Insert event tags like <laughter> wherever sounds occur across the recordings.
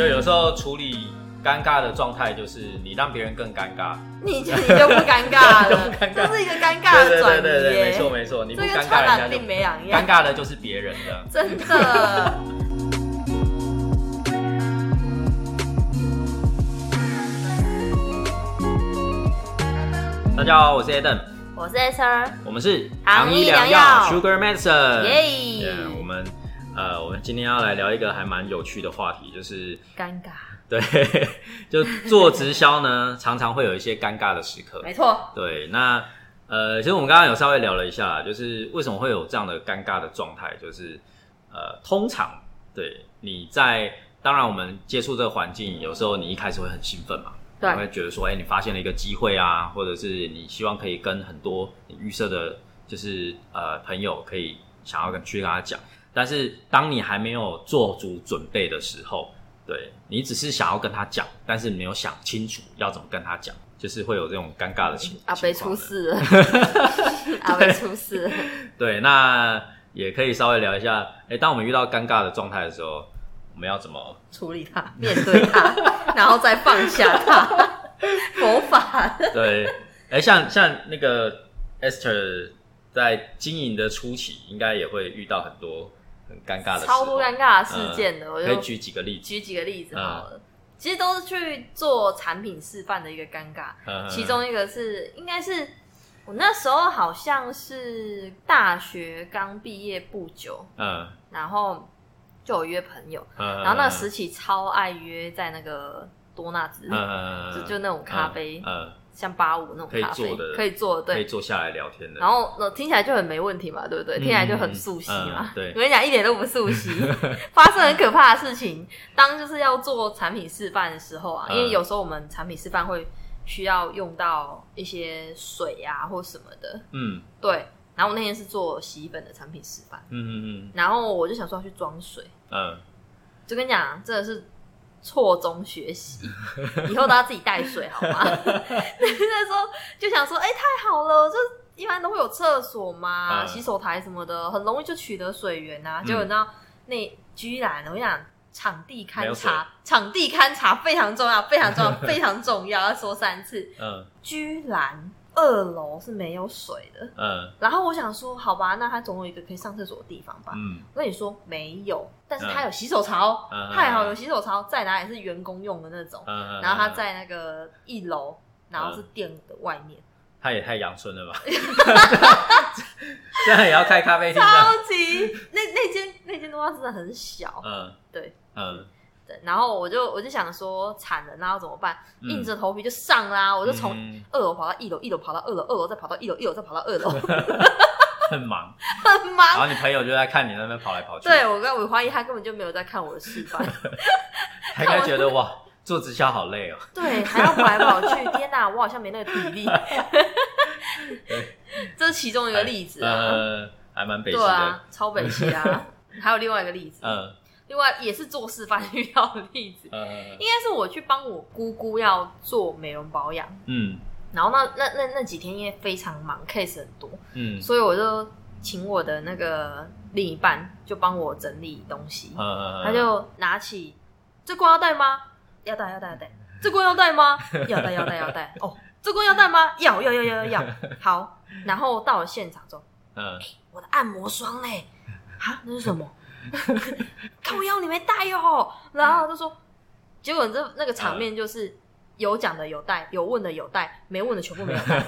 就有时候处理尴尬的状态，就是你让别人更尴尬，你 <laughs> 你就不尴尬了，<laughs> 不尴尬这是一个尴尬的转移对对对对，没，错没错，你不尴尬人家就没两样尴。尬的就是别人的。真的。<laughs> 大家好，我是 Adam，我是 S R，我们是糖医良药药 Sugar Medicine。耶 Yeah，我们呃，我们今天要来聊一个还蛮有趣的话题，就是尴尬，对，<laughs> 就做直销呢，常常会有一些尴尬的时刻。没错，对，那呃，其实我们刚刚有稍微聊了一下，就是为什么会有这样的尴尬的状态，就是呃，通常对你在当然我们接触这个环境，有时候你一开始会很兴奋嘛，对。你会觉得说，哎、你发现了一个机会啊，或者是你希望可以跟很多你预设的，就是呃朋友可以想要跟去跟他讲，但是当你还没有做足准备的时候，对你只是想要跟他讲，但是没有想清楚要怎么跟他讲，就是会有这种尴尬的情阿贝出事了，<laughs> <laughs> 阿贝出事了，对，那也可以稍微聊一下，哎、当我们遇到尴尬的状态的时候，我们要怎么？处理它，<laughs> 面对它，然后再放下它，佛法。对，哎、像像那个 Esther 在经营的初期，应该也会遇到很多很尴尬的，超多尴尬的事件的，我就可以举几个例子。举几个例子好了。嗯其实都是去做产品示范的一个尴尬，嗯其中一个是应该是我那时候好像是大学刚毕业不久，嗯。然后就有约朋友，嗯，然后那时期超爱约在那个多纳兹，嗯就就那种咖啡，嗯，像八五那种可以咖啡坐的可以坐的，对。可以坐下来聊天的。然后呃听起来就很没问题嘛，对不对？嗯听起来就很素悉嘛。嗯对 <laughs> 我跟你讲，一点都不素悉，<laughs> 发生很可怕的事情。当就是要做产品示范的时候啊，嗯因为有时候我们产品示范会需要用到一些水啊或什么的，嗯对。然后我那天是做洗衣粉的产品示范，嗯嗯然后我就想说要去装水，嗯就跟你讲，真的是错综学习，以后都要自己带水好吗？那时候就想说，哎、太好了，就一般都会有厕所嘛、嗯洗手台什么的，很容易就取得水源啊。嗯结果你知道，那居然我跟你讲，场地勘察，场地勘察非常重要，非常重要，<laughs> 非常重要，要说三次。嗯居然二楼是没有水的，嗯。然后我想说，好吧，那它总有一个可以上厕所的地方吧。嗯。我跟你说没有，但是它嗯。有洗手槽，嗯太好有洗手槽，在哪里是员工用的那种，嗯，然后它在那个一楼，然后是店的外面，他也太阳春了吧？这样也要开咖啡厅？超级那那间那间的话真的很小，嗯。对。嗯对，然后我就我就想说惨了，那要怎么办？嗯硬着头皮就上啦，我就从嗯二楼跑到一楼，一楼跑到二楼，二楼再跑到一楼，一楼再跑到二楼，<laughs> <laughs> 很忙，很忙然忙。后你朋友就在看你那边跑来跑去，对，我跟我怀疑他根本就没有在看我的示范，<laughs> 他应该觉得哇，做直销好累哦。对，还要跑来跑去，天哪，我好像没那个体力。这是其中一个例子啊，呃，还蛮北西的对啊，，超北气啊。还有另外一个例子，嗯另外也是做示范遇到的例子，呃应该是我去帮我姑姑要做美容保养，嗯然后那那那那几天因为非常忙，case 很多，嗯所以我就请我的那个另一半就帮我整理东西，呃，他就拿起这罐要带吗？要带要带要带，这罐要带吗？要带要带要带。<laughs> 哦，这罐要带吗？要要要要要要。好，然后到了现场之后，嗯我的按摩霜嘞，啊，那是什么？靠腰你没带哦。然后他就说，结果这那个场面就是有讲的有带，有问的有带，没问的全部没有带。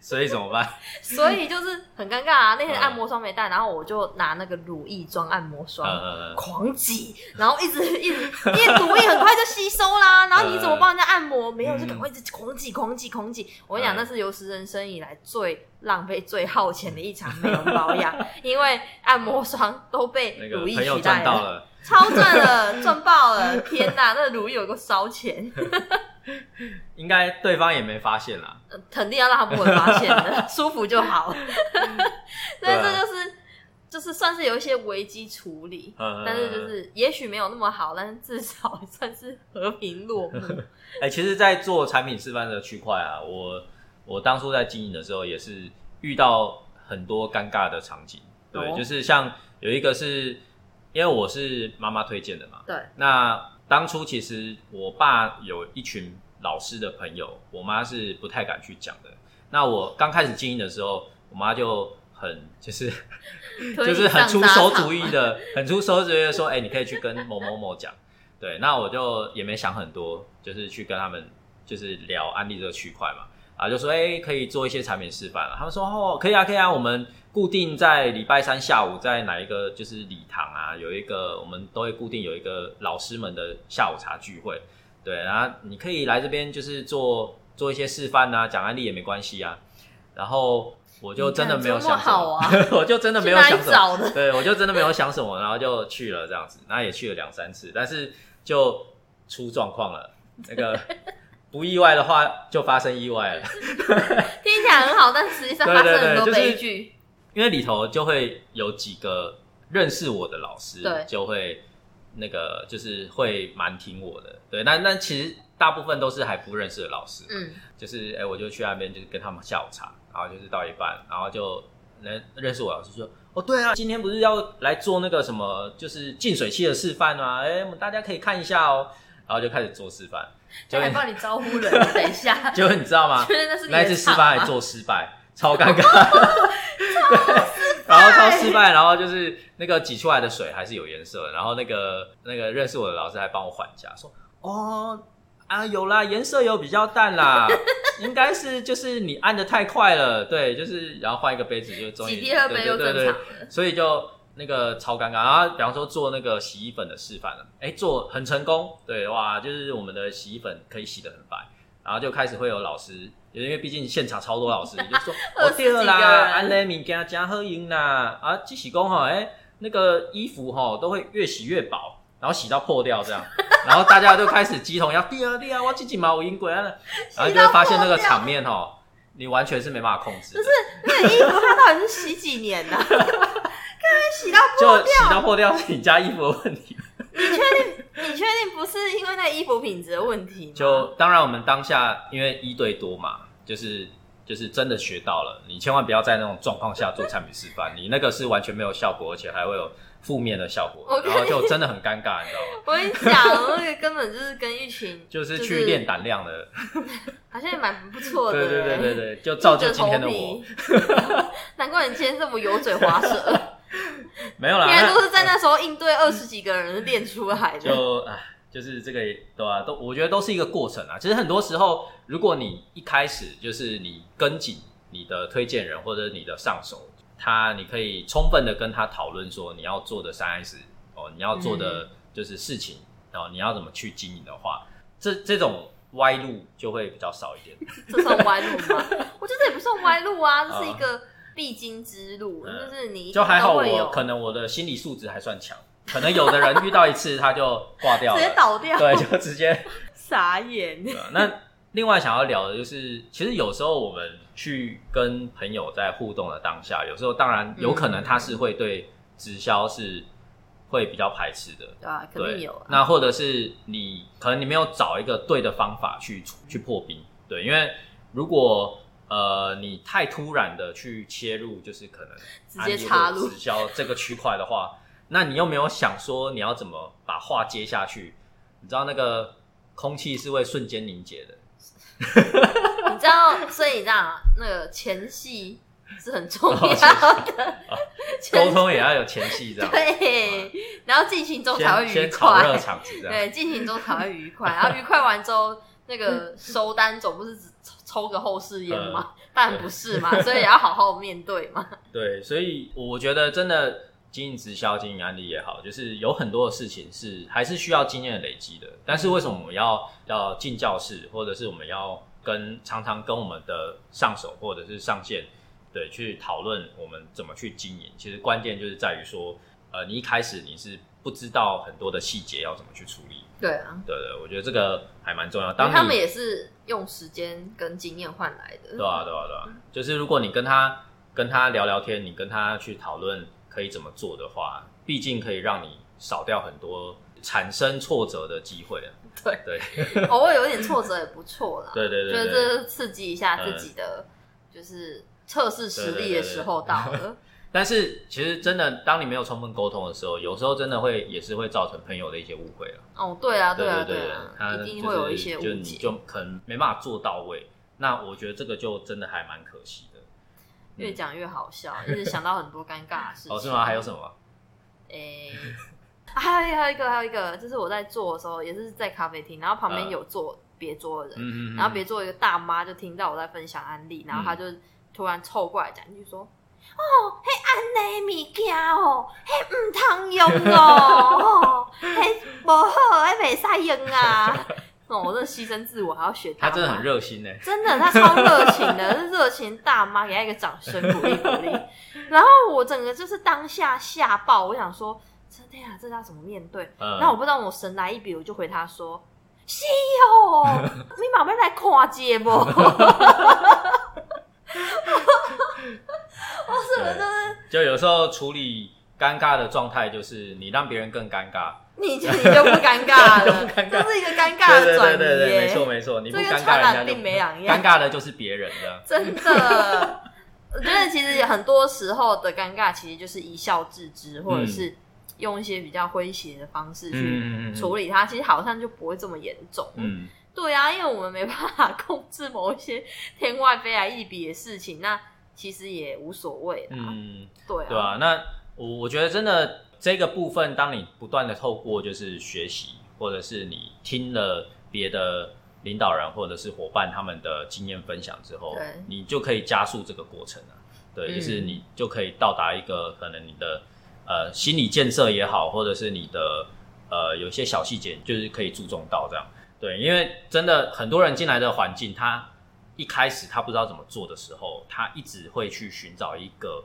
所以怎么办？<laughs> 所以就是很尴尬啊。那天嗯按摩霜没带，然后我就拿那个乳液装按摩霜。呃狂挤，然后一直一直，因为乳液很快就吸收啦，然后你怎么帮人家按摩？没有，就赶快一直狂挤、狂挤、狂挤。我跟你讲，嗯那是有史人生以来最浪费、最耗钱的一场美容保养，因为按摩霜都被乳液取代了，<laughs> 超赚了，赚爆了！天哪，那乳液有个烧钱，<laughs> <laughs> 应该对方也没发现啦。呃肯定要让他不会发现的，<laughs> 舒服就好。所以对啊这就是就是算是有一些危机处理，嗯但是就是也许没有那么好，但是至少算是和平落幕。<laughs> 哎、其实，在做产品示范的区块啊，我我当初在经营的时候，也是遇到很多尴尬的场景。对，哦就是像有一个是因为我是妈妈推荐的嘛。对，那当初其实我爸有一群老师的朋友，我妈是不太敢去讲的。那我刚开始经营的时候，我妈就很 <laughs> 就是就是很出馊主意的，很出馊主意的说，哎、你可以去跟某某某讲。对，那我就也没想很多，就是去跟他们就是聊安利这个区块嘛，啊，就说哎、可以做一些产品示范了。他们说哦，可以啊，可以啊，我们固定在礼拜三下午在哪一个就是礼堂啊，有一个我们都会固定有一个老师们的下午茶聚会。对，然后你可以来这边就是做做一些示范啊，讲案例也没关系啊。然后我就真的没有想什么，你看这么 <laughs> 我就真的没有想什么，对我就真的没有想什么，然后就去了这样子，那也去了两三次，但是就出状况了。那个不意外的话，就发生意外了，<laughs> 听起来很好，但实际上发生很多悲剧。因为里头就会有几个认识我的老师对，就会那个就是会蛮听我的，对，那那其实大部分都是还不认识的老师，嗯，就是哎、我就去那边就是跟他们下午茶，然后就是到一半，然后就认认识我老师说，哦对啊，今天不是要来做那个什么就是净水器的示范吗？哎、我们大家可以看一下哦，然后就开始做示范，就还帮你招呼人。<laughs> 等一下，结果你知道吗？那次失败还做失败，超尴尬。<laughs> 对，然后超失败，然后就是那个挤出来的水还是有颜色的，然后那个那个认识我的老师还帮我缓价，说哦啊有啦，颜色有比较淡啦，应该是就是你按的太快了，对，就是然后换一个杯子就终于对对对。所以就那个超尴尬。然后比方说做那个洗衣粉的示范了，哎，做很成功，对哇，就是我们的洗衣粉可以洗得很白。然后就开始会有老师，因为毕竟现场超多老师，就说 <laughs> 哦二十几个对啦，人安雷物件加喝赢啦，啊，即洗工哈，哎，那个衣服哈都会越洗越薄。然后洗到破掉这样，然后大家就开始鸡同鸭，对啊对啊，我自己毛赢鬼了，然后就会发现那个场面哦，你完全是没办法控制不是，那个衣服它到底是洗几年呢、洗到破掉洗到破掉是你家衣服的问题。你确定？你确定不是因为那衣服品质的问题吗？就当然我们当下因为一对多嘛，就是就是真的学到了，你千万不要在那种状况下做产品示范，你那个是完全没有效果，而且还会有负面的效果然后就真的很尴尬，你知道吗？<laughs> 我跟你讲，那个根本就是跟一群 <laughs> 就是去练胆量的，<laughs> 好像也蛮不错的。对对对对对，就造就今天的我。难怪你今天这么油嘴滑舌，<laughs> 没有啦，原来都是在那时候应对二十几个人练出来的。就唉，就是这个对吧、都我觉得都是一个过程啊。其实很多时候，如果你一开始就是你跟紧你的推荐人或者你的上手，他你可以充分的跟他讨论说你要做的三 S 哦，你要做的就是事情，然后你要怎么去经营的话，这这种歪路就会比较少一点。这算歪路吗？我觉得这也不算歪路啊，<laughs> 这是一个必经之路，嗯就是你就还好我可能我的心理素质还算强，可能有的人遇到一次他就挂掉了直接，倒掉，对，就直接。<laughs> 傻眼。那另外想要聊的就是，其实有时候我们去跟朋友在互动的当下，有时候当然有可能他是会对直销是会比较排斥的，对啊，肯定有啊。那或者是你可能你没有找一个对的方法去去破冰，对，因为如果呃你太突然的去切入，就是可能直接插入。直销这个区块的话，那你又没有想说你要怎么把话接下去，你知道那个空气是会瞬间凝结的。<laughs> 你知道，所以你知道那个前戏是很重要的，<laughs> 沟通也要有前戏，这样。<laughs> 对，然后进行中才会愉快，场子，这样。对，进行中才会愉快，然后愉快完之后，那个收单总不是只抽抽个后视烟吗？<laughs> 当然不是嘛，所以也要好好面对嘛。<laughs> 对，所以我觉得真的经营直销、经营案例也好，就是有很多的事情是还是需要经验累积的。但是为什么我们要要进教室，或者是我们要跟常常跟我们的上手或者是上线，对，去讨论我们怎么去经营？其实关键就是在于说，呃，你一开始你是不知道很多的细节要怎么去处理。对啊，对对，我觉得这个还蛮重要。当他们也是用时间跟经验换来的。对啊，对啊，对啊，就是如果你跟他跟他聊聊天，你跟他去讨论可以怎么做的话，毕竟可以让你少掉很多产生挫折的机会啊。对对 <laughs> 偶尔有一点挫折也不错啦。对对对就是对。这刺激一下自己的，就是测试实力的时候到了。但是其实真的，当你没有充分沟通的时候，有时候真的会也是会造成朋友的一些误会了。哦，对啊，啊，对啊对他啊，一定会有一些误就你解。就可能没办法做到位。那我觉得这个就真的还蛮可惜的。越讲越好笑，一直想到很多尴尬的事情。哦，是吗？还有什么？诶、还有还有一个还有一个，就是我在做的时候，也是在咖啡厅，然后旁边嗯有坐别桌的人，嗯嗯嗯然后别桌一个大妈就听到我在分享安利，然后她就突然凑过来讲一句说：“哦，迄安尼物件哦，迄唔通用哦，<laughs> 迄无好，迄袂使用啊。<laughs> ”哦，我这牺牲自我还要学他他真的很热心呢。真的，他超热情的，是热情大妈，给他一个掌声鼓励鼓励。<laughs> 然后我整个就是当下吓爆，我想说，真的呀，这要怎么面对？嗯那我不知道，我神来一笔，我就回他说：“是哦，你妈妈来看节目。”我是不是就是就有时候处理尴尬的状态，就是你让别人更尴尬，你就 <laughs> 你就不尴尬了，<laughs> 尬。这是一个尴尬的对转移对对对没错没错，你不尴尬，人家就病没两样。尴尬的就是别人的。真的，<laughs> 我觉得其实很多时候的尴尬，其实就是一笑置之，或者是用一些比较诙谐的方式去嗯嗯嗯嗯。处理它，其实好像就不会这么严重。嗯，对啊，因为我们没办法控制某一些天外飞来一笔的事情，那其实也无所谓啦。嗯，对啊，对啊，那我我觉得真的这个部分，当你不断的透过就是学习，或者是你听了别的领导人或者是伙伴他们的经验分享之后，你就可以加速这个过程啊。对，嗯就是你就可以到达一个可能你的呃心理建设也好，或者是你的呃有一些小细节，就是可以注重到这样。对，因为真的很多人进来的环境，他一开始他不知道怎么做的时候，他一直会去寻找一个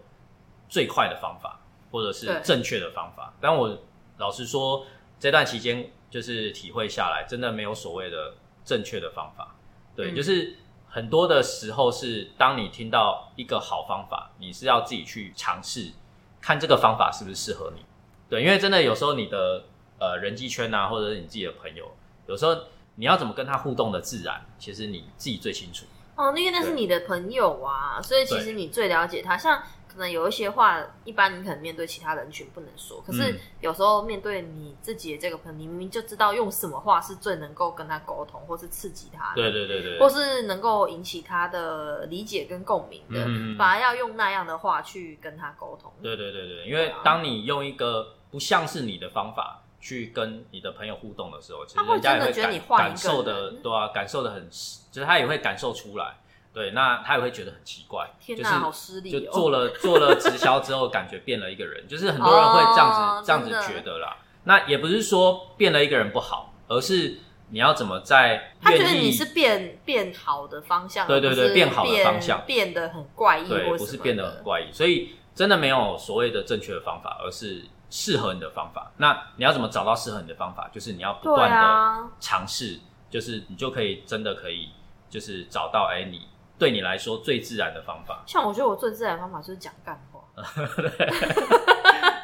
最快的方法，或者是正确的方法。但我老实说，这段期间就是体会下来，真的没有所谓的正确的方法。对，嗯就是很多的时候是当你听到一个好方法，你是要自己去尝试，看这个方法是不是适合你。对，因为真的有时候你的呃人际圈啊，或者是你自己的朋友，有时候你要怎么跟他互动的自然，其实你自己最清楚。哦，因为那是你的朋友啊，所以其实你最了解他。像可能有一些话，一般你可能面对其他人群不能说，可是嗯。有时候面对你自己的这个朋友，你明明就知道用什么话是最能够跟他沟通，或是刺激他的，对对对对，或是能够引起他的理解跟共鸣的，反而要用那样的话去跟他沟通。对对对对，因为当你用一个不像是你的方法去跟你的朋友互动的时候，其实人家也会感受的，对啊，感受的很，就是他也会感受出来。对，那他也会觉得很奇怪，就是，好失礼哦！就做了做了直销之后，感觉变了一个人，<laughs> 就是很多人会这样子、哦这样子觉得啦。那也不是说变了一个人不好，而是你要怎么在他觉得你是变变好的方向，对对对变好的方向变得很怪异，对，不是变得很怪异，所以真的没有所谓的正确的方法，而是适合你的方法。那你要怎么找到适合你的方法？就是你要不断的啊，尝试，就是你就可以真的可以，就是找到哎、你对你来说最自然的方法，像我觉得我最自然的方法就是讲干话。<laughs>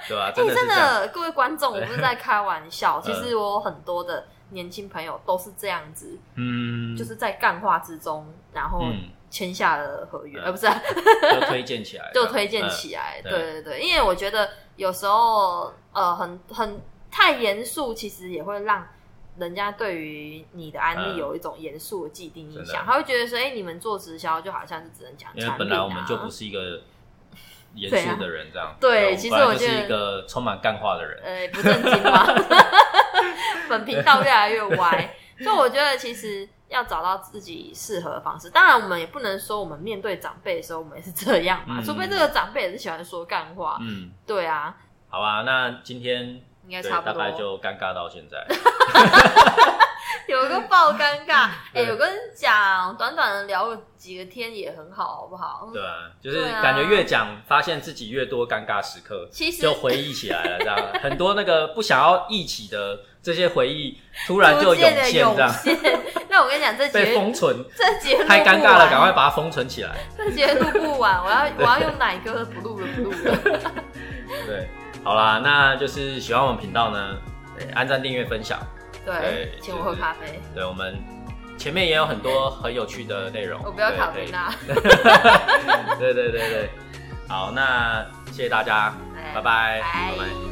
对吧、哎、真的是真。的，各位观众，我不是在开玩笑，<laughs> 其嗯实我有很多的年轻朋友都是这样子，嗯，就是在干话之中，然后嗯，签下了合约，嗯呃，不是、啊，就推荐起来，<laughs> 就推荐嗯起来。对对对对，因为我觉得有时候呃，很很太严肃，其实也会让。人家对于你的案例嗯有一种严肃的既定印象，他会觉得说：“哎、你们做直销就好像是只能讲因为产品、啊。”本来我们就不是一个严肃的人，这样。对我其实我是一个充满干话的人。呃，不正经嘛？<laughs> 本频道越来越歪，<laughs> 所以我觉得其实要找到自己适合的方式。当然，我们也不能说我们面对长辈的时候我们也是这样嘛，嗯除非这个长辈也是喜欢说干话。嗯，对啊，好吧，那今天对应该差不多。大概就尴尬到现在。<laughs> 有个爆尴尬，<laughs> 哎、对我跟你讲，短短的聊个几个天也很好，好不好？对啊，就是感觉越讲，发现自己越多尴尬时刻，其实就回忆起来了，这样很多那个不想要忆起的这些回忆，突然就涌现，这样。<laughs> 那我跟你讲，这被节封存，这节录太尴尬了，赶快把它封存起来。这节录不完，我要 <laughs> 我要用奶哥不录了不录了。对，好啦，那就是喜欢我们频道呢，对，按赞、订阅、分享。对对，请我喝咖啡，对，我们前面也有很多很有趣的内容。<laughs> 我不要卡。对对对对，好，那谢谢大家，拜，拜拜拜。